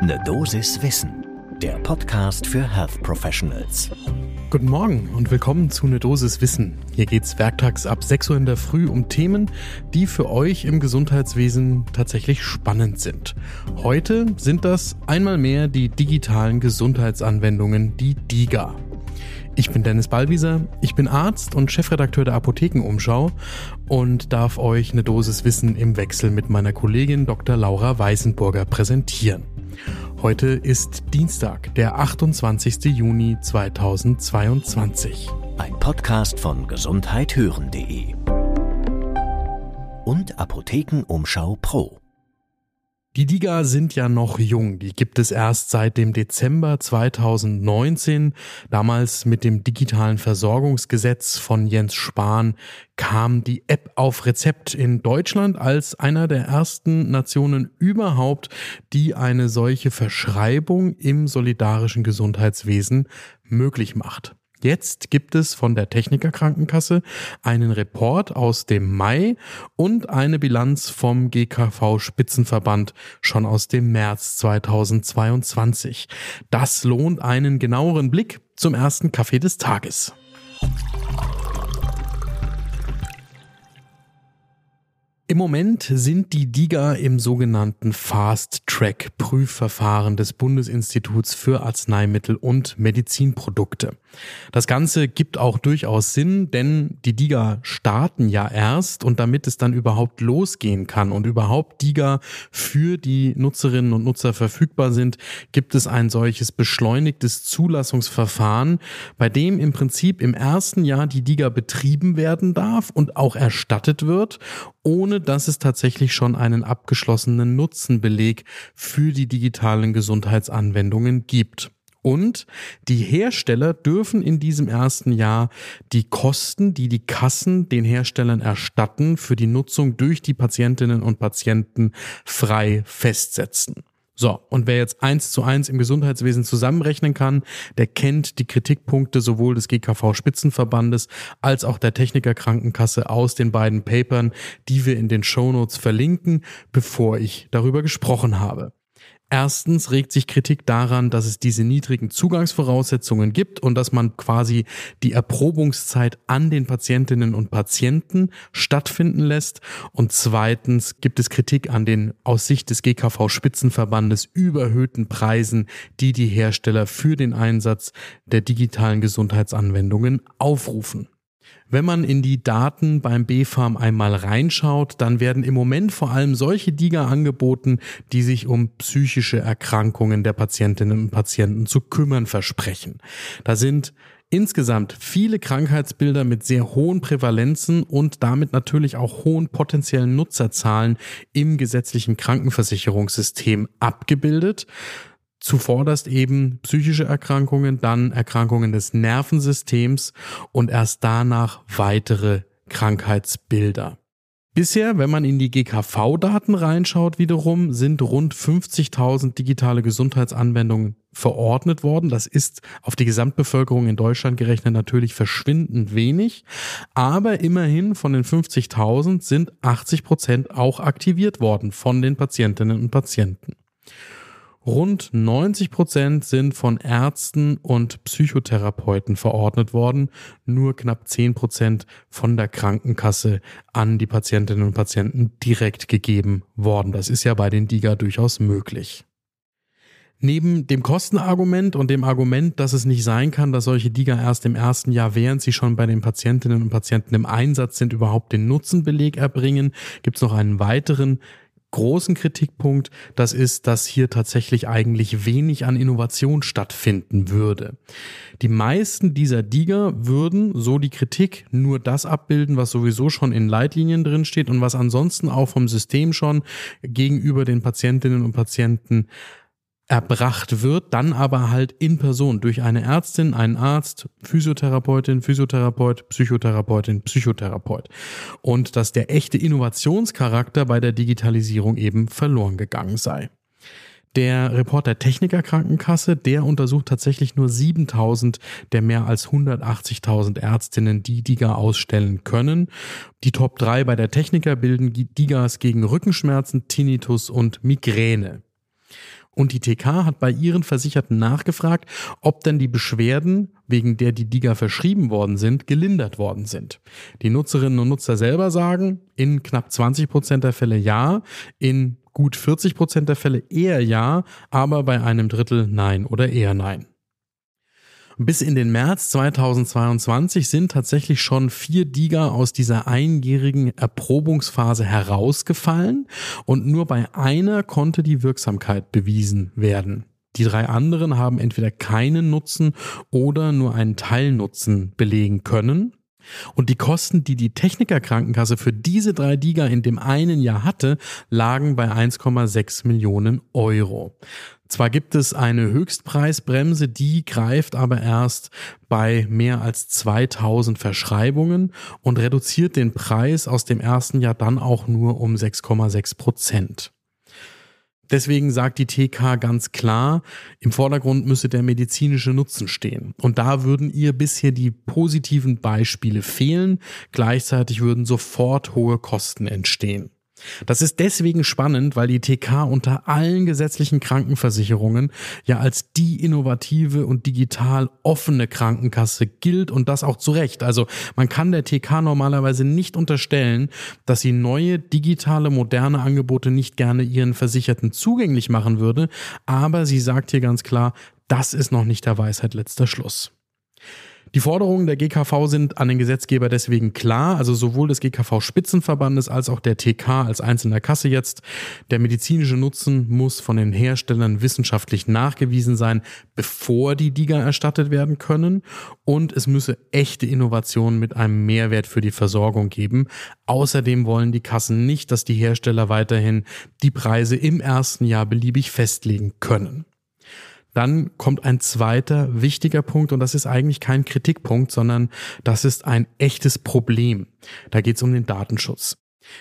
Ne Dosis Wissen, der Podcast für Health Professionals. Guten Morgen und willkommen zu Ne Dosis Wissen. Hier geht's werktags ab 6 Uhr in der Früh um Themen, die für euch im Gesundheitswesen tatsächlich spannend sind. Heute sind das einmal mehr die digitalen Gesundheitsanwendungen, die DIGA. Ich bin Dennis Ballwieser, ich bin Arzt und Chefredakteur der Apothekenumschau und darf euch eine Dosis Wissen im Wechsel mit meiner Kollegin Dr. Laura Weißenburger präsentieren. Heute ist Dienstag, der 28. Juni 2022. Ein Podcast von gesundheithören.de und Apothekenumschau Pro. Die DIGA sind ja noch jung. Die gibt es erst seit dem Dezember 2019. Damals mit dem digitalen Versorgungsgesetz von Jens Spahn kam die App auf Rezept in Deutschland als einer der ersten Nationen überhaupt, die eine solche Verschreibung im solidarischen Gesundheitswesen möglich macht. Jetzt gibt es von der Techniker Krankenkasse einen Report aus dem Mai und eine Bilanz vom GKV Spitzenverband schon aus dem März 2022. Das lohnt einen genaueren Blick zum ersten Kaffee des Tages. Im Moment sind die DIGA im sogenannten Fast-Track-Prüfverfahren des Bundesinstituts für Arzneimittel und Medizinprodukte. Das Ganze gibt auch durchaus Sinn, denn die DIGA starten ja erst und damit es dann überhaupt losgehen kann und überhaupt DIGA für die Nutzerinnen und Nutzer verfügbar sind, gibt es ein solches beschleunigtes Zulassungsverfahren, bei dem im Prinzip im ersten Jahr die DIGA betrieben werden darf und auch erstattet wird ohne dass es tatsächlich schon einen abgeschlossenen Nutzenbeleg für die digitalen Gesundheitsanwendungen gibt. Und die Hersteller dürfen in diesem ersten Jahr die Kosten, die die Kassen den Herstellern erstatten, für die Nutzung durch die Patientinnen und Patienten frei festsetzen. So, und wer jetzt eins zu eins im Gesundheitswesen zusammenrechnen kann, der kennt die Kritikpunkte sowohl des GKV Spitzenverbandes als auch der Techniker Krankenkasse aus den beiden Papern, die wir in den Shownotes verlinken, bevor ich darüber gesprochen habe. Erstens regt sich Kritik daran, dass es diese niedrigen Zugangsvoraussetzungen gibt und dass man quasi die Erprobungszeit an den Patientinnen und Patienten stattfinden lässt. Und zweitens gibt es Kritik an den aus Sicht des GKV Spitzenverbandes überhöhten Preisen, die die Hersteller für den Einsatz der digitalen Gesundheitsanwendungen aufrufen. Wenn man in die Daten beim B-Farm einmal reinschaut, dann werden im Moment vor allem solche Diga angeboten, die sich um psychische Erkrankungen der Patientinnen und Patienten zu kümmern versprechen. Da sind insgesamt viele Krankheitsbilder mit sehr hohen Prävalenzen und damit natürlich auch hohen potenziellen Nutzerzahlen im gesetzlichen Krankenversicherungssystem abgebildet. Zuvorderst eben psychische Erkrankungen, dann Erkrankungen des Nervensystems und erst danach weitere Krankheitsbilder. Bisher, wenn man in die GKV-Daten reinschaut, wiederum sind rund 50.000 digitale Gesundheitsanwendungen verordnet worden. Das ist auf die Gesamtbevölkerung in Deutschland gerechnet natürlich verschwindend wenig. Aber immerhin von den 50.000 sind 80 Prozent auch aktiviert worden von den Patientinnen und Patienten. Rund 90 Prozent sind von Ärzten und Psychotherapeuten verordnet worden, nur knapp 10 Prozent von der Krankenkasse an die Patientinnen und Patienten direkt gegeben worden. Das ist ja bei den DIGA durchaus möglich. Neben dem Kostenargument und dem Argument, dass es nicht sein kann, dass solche DIGA erst im ersten Jahr, während sie schon bei den Patientinnen und Patienten im Einsatz sind, überhaupt den Nutzenbeleg erbringen, gibt es noch einen weiteren großen Kritikpunkt, das ist, dass hier tatsächlich eigentlich wenig an Innovation stattfinden würde. Die meisten dieser Diger würden, so die Kritik, nur das abbilden, was sowieso schon in Leitlinien drin steht und was ansonsten auch vom System schon gegenüber den Patientinnen und Patienten erbracht wird, dann aber halt in Person durch eine Ärztin, einen Arzt, Physiotherapeutin, Physiotherapeut, Psychotherapeutin, Psychotherapeut. Und dass der echte Innovationscharakter bei der Digitalisierung eben verloren gegangen sei. Der Report der Techniker Krankenkasse, der untersucht tatsächlich nur 7000 der mehr als 180.000 Ärztinnen, die DIGA ausstellen können. Die Top 3 bei der Techniker bilden DIGAs gegen Rückenschmerzen, Tinnitus und Migräne. Und die TK hat bei ihren Versicherten nachgefragt, ob denn die Beschwerden, wegen der die Diga verschrieben worden sind, gelindert worden sind. Die Nutzerinnen und Nutzer selber sagen, in knapp 20 Prozent der Fälle ja, in gut 40 Prozent der Fälle eher ja, aber bei einem Drittel nein oder eher nein. Bis in den März 2022 sind tatsächlich schon vier Diga aus dieser einjährigen Erprobungsphase herausgefallen und nur bei einer konnte die Wirksamkeit bewiesen werden. Die drei anderen haben entweder keinen Nutzen oder nur einen Teilnutzen belegen können. Und die Kosten, die die Technikerkrankenkasse für diese drei Diga in dem einen Jahr hatte, lagen bei 1,6 Millionen Euro. Zwar gibt es eine Höchstpreisbremse, die greift aber erst bei mehr als 2000 Verschreibungen und reduziert den Preis aus dem ersten Jahr dann auch nur um 6,6 Prozent. Deswegen sagt die TK ganz klar, im Vordergrund müsse der medizinische Nutzen stehen. Und da würden ihr bisher die positiven Beispiele fehlen. Gleichzeitig würden sofort hohe Kosten entstehen. Das ist deswegen spannend, weil die TK unter allen gesetzlichen Krankenversicherungen ja als die innovative und digital offene Krankenkasse gilt und das auch zu Recht. Also man kann der TK normalerweise nicht unterstellen, dass sie neue digitale moderne Angebote nicht gerne ihren Versicherten zugänglich machen würde, aber sie sagt hier ganz klar, das ist noch nicht der Weisheit letzter Schluss. Die Forderungen der GKV sind an den Gesetzgeber deswegen klar, also sowohl des GKV-Spitzenverbandes als auch der TK als einzelner Kasse jetzt. Der medizinische Nutzen muss von den Herstellern wissenschaftlich nachgewiesen sein, bevor die Diga erstattet werden können. Und es müsse echte Innovationen mit einem Mehrwert für die Versorgung geben. Außerdem wollen die Kassen nicht, dass die Hersteller weiterhin die Preise im ersten Jahr beliebig festlegen können. Dann kommt ein zweiter wichtiger Punkt und das ist eigentlich kein Kritikpunkt, sondern das ist ein echtes Problem. Da geht es um den Datenschutz.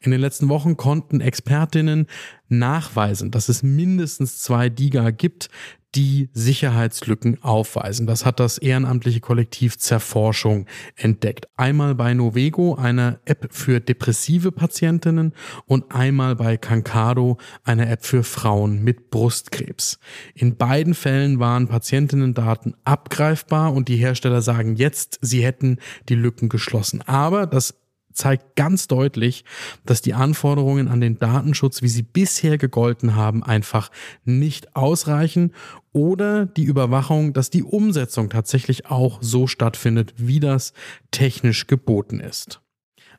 In den letzten Wochen konnten Expertinnen nachweisen, dass es mindestens zwei DIGA gibt, die Sicherheitslücken aufweisen. Das hat das ehrenamtliche Kollektiv Zerforschung entdeckt. Einmal bei Novego, einer App für depressive Patientinnen und einmal bei Kankado, einer App für Frauen mit Brustkrebs. In beiden Fällen waren Patientinnendaten abgreifbar und die Hersteller sagen jetzt, sie hätten die Lücken geschlossen. Aber das zeigt ganz deutlich, dass die Anforderungen an den Datenschutz, wie sie bisher gegolten haben, einfach nicht ausreichen oder die Überwachung, dass die Umsetzung tatsächlich auch so stattfindet, wie das technisch geboten ist.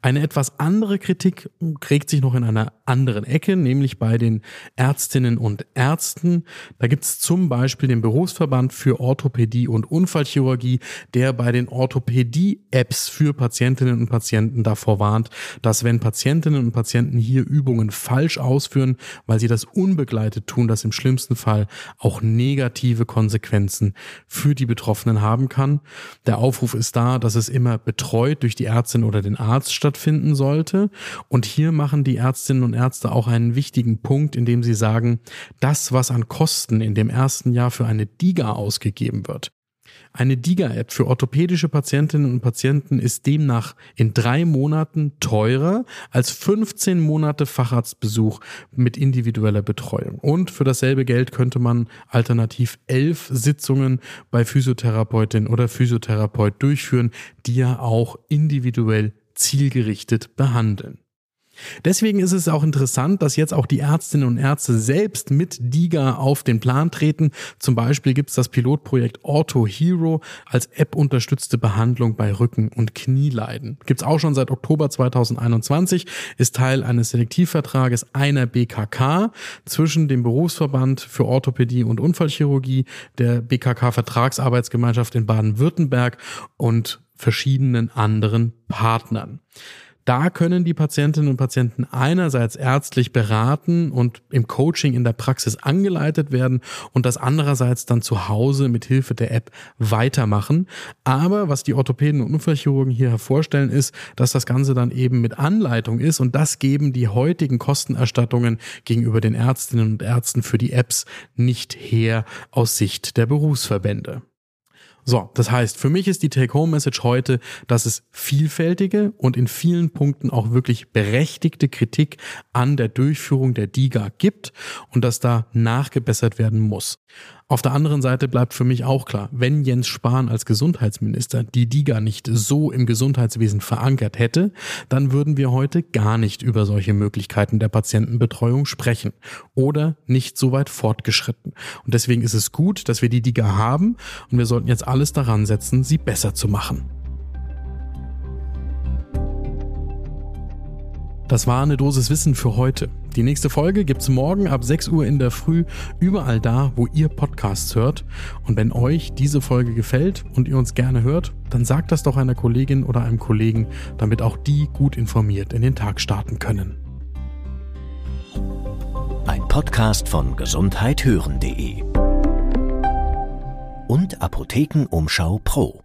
Eine etwas andere Kritik kriegt sich noch in einer anderen Ecke, nämlich bei den Ärztinnen und Ärzten. Da gibt es zum Beispiel den Berufsverband für Orthopädie und Unfallchirurgie, der bei den Orthopädie-Apps für Patientinnen und Patienten davor warnt, dass wenn Patientinnen und Patienten hier Übungen falsch ausführen, weil sie das unbegleitet tun, das im schlimmsten Fall auch negative Konsequenzen für die Betroffenen haben kann. Der Aufruf ist da, dass es immer betreut durch die Ärztin oder den Arzt statt stattfinden sollte. Und hier machen die Ärztinnen und Ärzte auch einen wichtigen Punkt, indem sie sagen, das, was an Kosten in dem ersten Jahr für eine DIGA ausgegeben wird, eine DIGA-App für orthopädische Patientinnen und Patienten ist demnach in drei Monaten teurer als 15 Monate Facharztbesuch mit individueller Betreuung. Und für dasselbe Geld könnte man alternativ elf Sitzungen bei Physiotherapeutin oder Physiotherapeut durchführen, die ja auch individuell zielgerichtet behandeln. Deswegen ist es auch interessant, dass jetzt auch die Ärztinnen und Ärzte selbst mit DIGA auf den Plan treten. Zum Beispiel gibt es das Pilotprojekt Ortho Hero als App-unterstützte Behandlung bei Rücken- und Knieleiden. Gibt es auch schon seit Oktober 2021, ist Teil eines Selektivvertrages einer BKK zwischen dem Berufsverband für Orthopädie und Unfallchirurgie, der BKK Vertragsarbeitsgemeinschaft in Baden-Württemberg und verschiedenen anderen Partnern. Da können die Patientinnen und Patienten einerseits ärztlich beraten und im Coaching in der Praxis angeleitet werden und das andererseits dann zu Hause mit Hilfe der App weitermachen. Aber was die Orthopäden und Unfallchirurgen hier hervorstellen, ist, dass das Ganze dann eben mit Anleitung ist und das geben die heutigen Kostenerstattungen gegenüber den Ärztinnen und Ärzten für die Apps nicht her aus Sicht der Berufsverbände. So, das heißt, für mich ist die Take-Home-Message heute, dass es vielfältige und in vielen Punkten auch wirklich berechtigte Kritik an der Durchführung der DIGA gibt und dass da nachgebessert werden muss. Auf der anderen Seite bleibt für mich auch klar, wenn Jens Spahn als Gesundheitsminister die DIGA nicht so im Gesundheitswesen verankert hätte, dann würden wir heute gar nicht über solche Möglichkeiten der Patientenbetreuung sprechen oder nicht so weit fortgeschritten. Und deswegen ist es gut, dass wir die DIGA haben und wir sollten jetzt alles daran setzen, sie besser zu machen. Das war eine Dosis Wissen für heute. Die nächste Folge gibt's morgen ab 6 Uhr in der Früh überall da, wo ihr Podcasts hört. Und wenn euch diese Folge gefällt und ihr uns gerne hört, dann sagt das doch einer Kollegin oder einem Kollegen, damit auch die gut informiert in den Tag starten können. Ein Podcast von gesundheithören.de und Apothekenumschau Pro.